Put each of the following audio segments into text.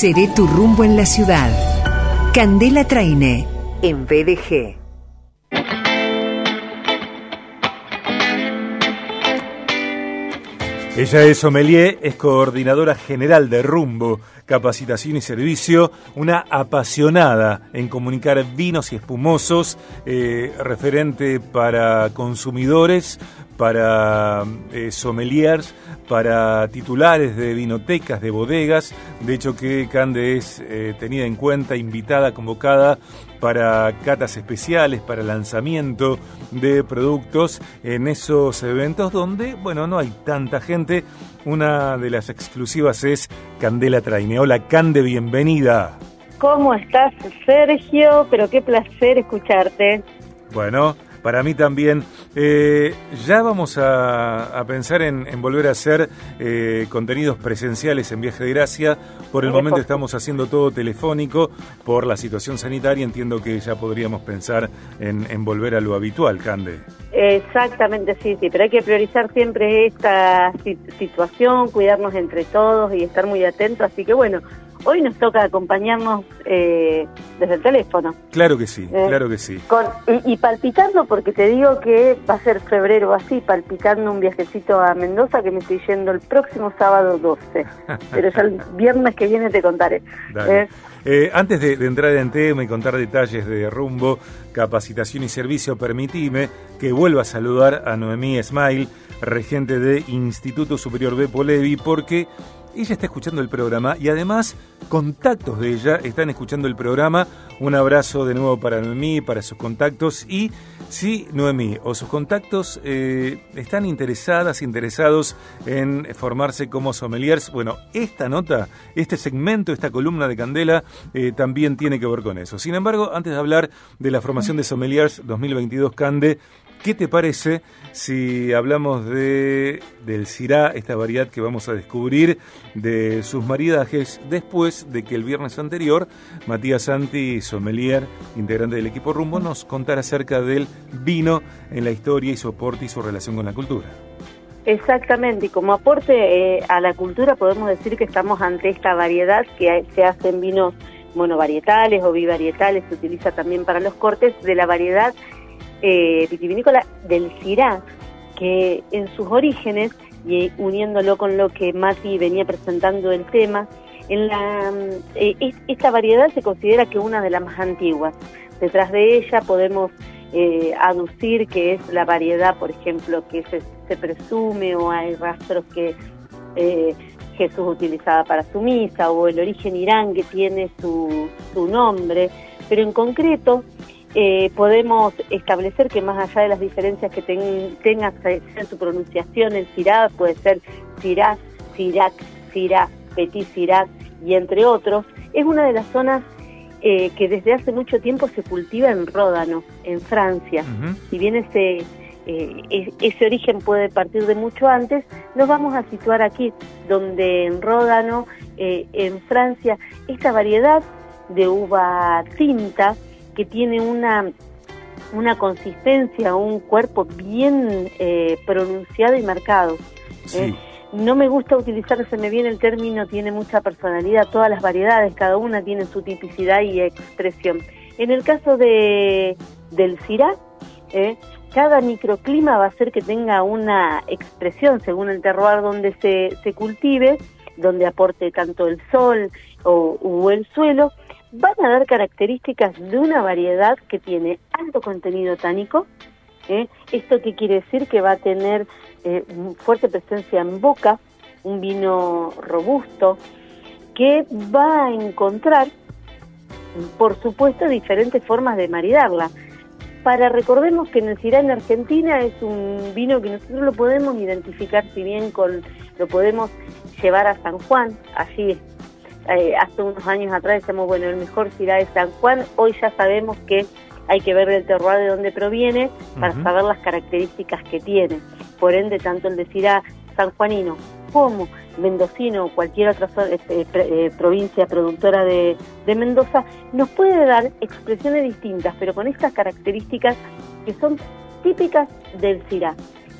Seré tu rumbo en la ciudad. Candela Traine, en BDG. Ella es sommelier, es coordinadora general de Rumbo, capacitación y servicio, una apasionada en comunicar vinos y espumosos, eh, referente para consumidores, para eh, sommeliers, para titulares de vinotecas, de bodegas. De hecho que Cande es eh, tenida en cuenta, invitada, convocada para catas especiales, para lanzamiento de productos en esos eventos donde, bueno, no hay tanta gente. Una de las exclusivas es Candela Traine. Hola Cande, bienvenida. ¿Cómo estás, Sergio? Pero qué placer escucharte. Bueno, para mí también. Eh, ya vamos a, pensar en, volver a hacer eh, contenidos presenciales en Viaje de Gracia. Por el momento estamos haciendo todo telefónico por la situación sanitaria. Entiendo que ya podríamos pensar en, volver a lo habitual, Cande. Exactamente, sí, sí, pero hay que priorizar siempre esta situación, cuidarnos entre todos y estar muy atentos. Así que bueno, hoy nos toca acompañarnos eh, desde el teléfono. Claro que sí, eh, claro que sí. Con, y, palpitando, porque te digo que va a ser febrero así, palpitando un viajecito a Mendoza que me estoy yendo el próximo sábado 12. Pero ya el viernes que viene te contaré. Eh, antes de, entrar en tema y contar detalles de rumbo, capacitación y servicio, permitime que vuelva a saludar a Noemí Smile, regente de Instituto Superior de Polevi, porque ella está escuchando el programa y además contactos de ella están escuchando el programa. Un abrazo de nuevo para Noemí, para sus contactos y si Noemí o sus contactos eh, están interesadas, interesados en formarse como sommeliers, bueno, esta nota, este segmento, esta columna de Candela eh, también tiene que ver con eso. Sin embargo, antes de hablar de la formación de sommeliers 2022 Cande, ¿Qué te parece si hablamos de del Cirá, esta variedad que vamos a descubrir, de sus maridajes, después de que el viernes anterior Matías Santi, sommelier, integrante del equipo Rumbo, nos contara acerca del vino en la historia y su aporte y su relación con la cultura? Exactamente, y como aporte eh, a la cultura podemos decir que estamos ante esta variedad que se hacen vinos monovarietales o bivarietales, se utiliza también para los cortes, de la variedad eh, vitivinícola del Syrah, que en sus orígenes, y uniéndolo con lo que Mati venía presentando el tema, en la, eh, esta variedad se considera que una de las más antiguas. Detrás de ella podemos eh, aducir que es la variedad, por ejemplo, que se, se presume o hay rastros que eh, Jesús utilizaba para su misa o el origen Irán que tiene su, su nombre, pero en concreto eh, podemos establecer que más allá de las diferencias que tenga en su pronunciación, el Sirá puede ser Sirá, Sirac, Sirá, Petit Sirac y entre otros, es una de las zonas eh, que desde hace mucho tiempo se cultiva en Ródano, en Francia. Si bien ese, eh, ese origen puede partir de mucho antes, nos vamos a situar aquí, donde en Ródano, en Francia, esta variedad de uva tinta, que tiene una, una consistencia, un cuerpo bien eh, pronunciado y marcado. ¿eh? no me gusta utilizar, se me viene el término, tiene mucha personalidad, todas las variedades, cada una tiene su tipicidad y expresión. En el caso de, del Syrah, ¿eh? cada microclima va a hacer que tenga una expresión según el terroir donde se, se cultive, donde aporte tanto el sol o, o el suelo, van a dar características de una variedad que tiene alto contenido tánico. ¿eh? ¿Esto qué quiere decir? Que va a tener eh, fuerte presencia en boca, un vino robusto, que va a encontrar, por supuesto, diferentes formas de maridarla. Para recordemos que en el Cirá en Argentina es un vino que nosotros lo podemos identificar, si bien con lo podemos llevar a San Juan, allí eh, hace unos años atrás decíamos, bueno, el mejor Syrah de San Juan, hoy ya sabemos que hay que ver el terroir de dónde proviene para saber las características que tiene. Por ende, tanto el de Syrah sanjuanino como mendocino o cualquier otra este, eh, provincia productora de, Mendoza nos puede dar expresiones distintas, pero con estas características que son típicas del Syrah.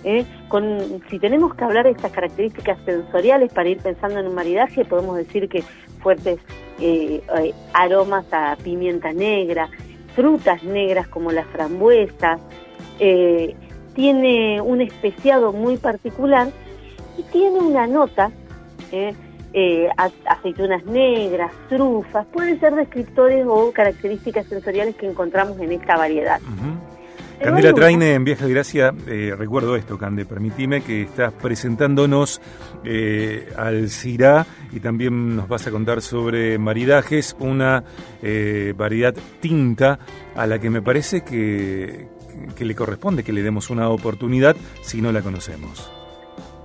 ¿eh? Con, si tenemos que hablar de estas características sensoriales para ir pensando en un maridaje, podemos decir que fuertes eh, eh, aromas a pimienta negra, frutas negras como las frambuesas, eh, tiene un especiado muy particular y tiene una nota, aceitunas negras, trufas, pueden ser descriptores o características sensoriales que encontramos en esta variedad. Candela Traine en Viaje de Gracia, eh, recuerdo esto, Cande, permitime que estás presentándonos eh, al CIRA y también nos vas a contar sobre maridajes, una eh, variedad tinta a la que me parece que, que le corresponde que le demos una oportunidad si no la conocemos.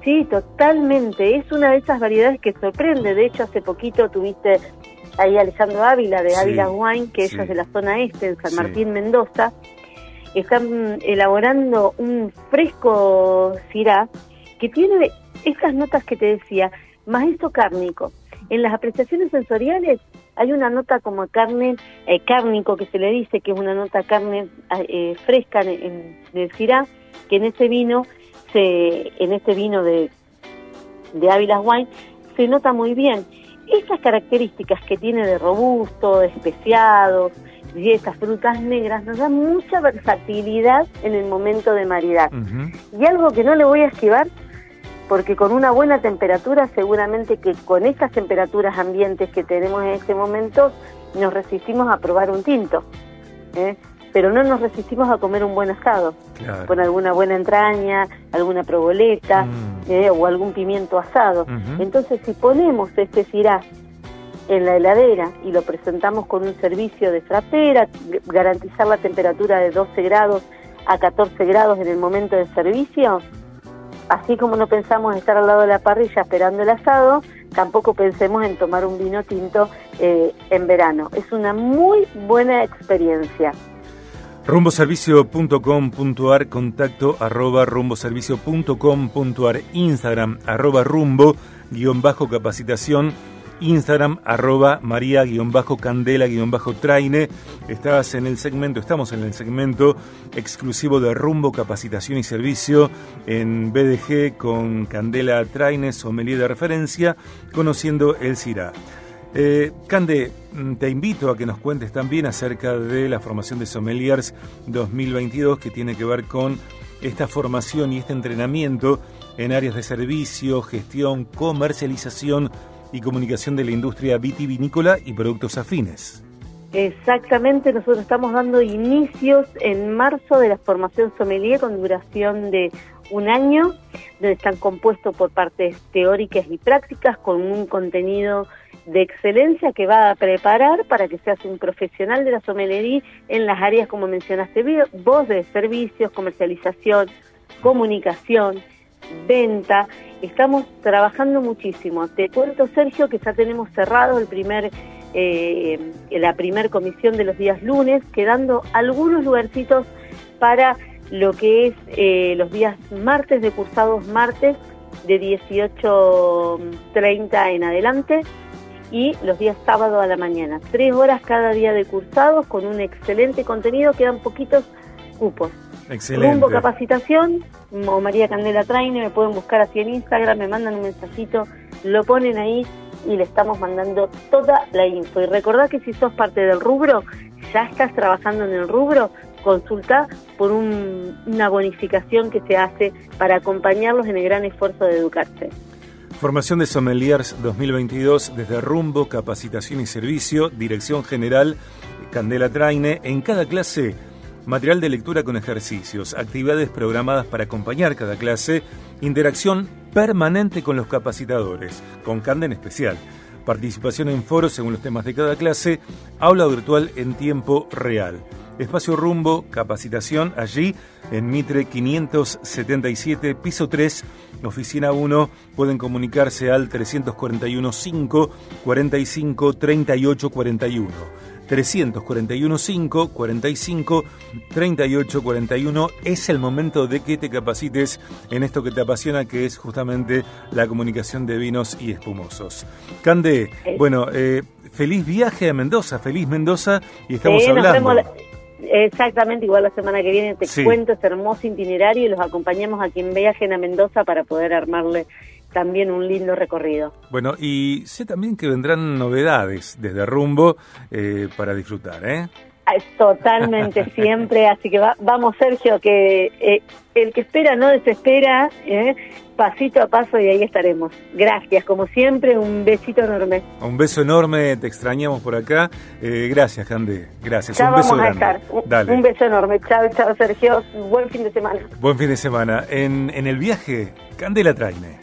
Sí, totalmente. Es una de esas variedades que sorprende. De hecho, hace poquito tuviste ahí a Alejandro Ávila de Ávila Wine, que ella es de la zona este, en San Martín, Mendoza están elaborando un fresco cirá que tiene estas notas que te decía, maízo cárnico. En las apreciaciones sensoriales hay una nota como carne eh, cárnico que se le dice que es una nota carne eh, fresca en, el cirá, que en este vino se en este vino de de Ávila Wine se nota muy bien. Estas características que tiene de robusto, de especiados, y estas frutas negras nos dan mucha versatilidad en el momento de maridar. Y algo que no le voy a esquivar, porque con una buena temperatura, seguramente que con estas temperaturas ambientes que tenemos en este momento, nos resistimos a probar un tinto. ¿eh? Pero no nos resistimos a comer un buen asado, con alguna buena entraña, alguna proboleta mm. ¿eh? o algún pimiento asado. Entonces, si ponemos este cirá en la heladera y lo presentamos con un servicio de fratera, garantizar la temperatura de 12 grados a 14 grados en el momento del servicio, así como no pensamos estar al lado de la parrilla esperando el asado, tampoco pensemos en tomar un vino tinto eh, en verano. Es una muy buena experiencia. Rumboservicio.com.ar, contacto arroba rumboservicio.com.ar, Instagram arroba rumbo, guion bajo capacitación Instagram, arroba maría-candela-traine. Estás en el segmento, estamos en el segmento exclusivo de Rumbo, Capacitación y Servicio en BDG con Candela Traine, sommelier de referencia, conociendo el CIRA. Eh, Cande, mm, te invito a que nos cuentes también acerca de la formación de sommeliers 2022 que tiene que ver con esta formación y este entrenamiento en áreas de servicio, gestión, comercialización y comunicación de la industria vitivinícola y productos afines. Exactamente, nosotros estamos dando inicios en marzo de la formación sommelier con duración de un año, donde están compuestos por partes teóricas y prácticas con un contenido de excelencia que va a preparar para que seas un profesional de la sommelería en las áreas como mencionaste vos de servicios, comercialización, comunicación, venta. Estamos trabajando muchísimo. Te cuento, Sergio, que ya tenemos cerrado el primer, eh, la primer comisión de los días lunes, quedando algunos lugarcitos para lo que es eh, los días martes de cursados martes de 18.30 en adelante y los días sábado a la mañana. Tres horas cada día de cursados con un excelente contenido, quedan poquitos cupos. Excelente. Rumbo Capacitación o María Candela Traine, me pueden buscar así en Instagram, me mandan un mensajito, lo ponen ahí y le estamos mandando toda la info. Y recordad que si sos parte del rubro, ya estás trabajando en el rubro, consulta por una bonificación que se hace para acompañarlos en el gran esfuerzo de educarse. Formación de Sommeliers 2022 desde Rumbo, Capacitación y Servicio, Dirección General Candela Traine. En cada clase material de lectura con ejercicios, actividades programadas para acompañar cada clase, interacción permanente con los capacitadores, con Cande en especial, participación en foros según los temas de cada clase, aula virtual en tiempo real. Espacio Rumbo, capacitación allí en Mitre 577, piso 3, oficina 1. Pueden comunicarse al 341 5 45 38 41. 341 5 45 38 41 es el momento de que te capacites en esto que te apasiona que es justamente la comunicación de vinos y espumosos. Cande, bueno, eh, feliz viaje a Mendoza, feliz Mendoza y estamos hablando. exactamente, igual la semana que viene te cuento este hermoso itinerario y los acompañamos a quien viajen a Mendoza para poder armarle también un lindo recorrido. Bueno, y sé también que vendrán novedades desde Rumbo eh, para disfrutar, ¿eh? Totalmente, siempre. Así que vamos, Sergio, que eh, el que espera no desespera, ¿eh? pasito a paso y ahí estaremos. Gracias, como siempre, un besito enorme. Un beso enorme, te extrañamos por acá. Eh, gracias, Cande. Gracias. un beso a estar. Un, beso enorme. Chao, chao, Sergio. Buen fin de semana. Buen fin de semana. En, en el viaje, Candela Traine.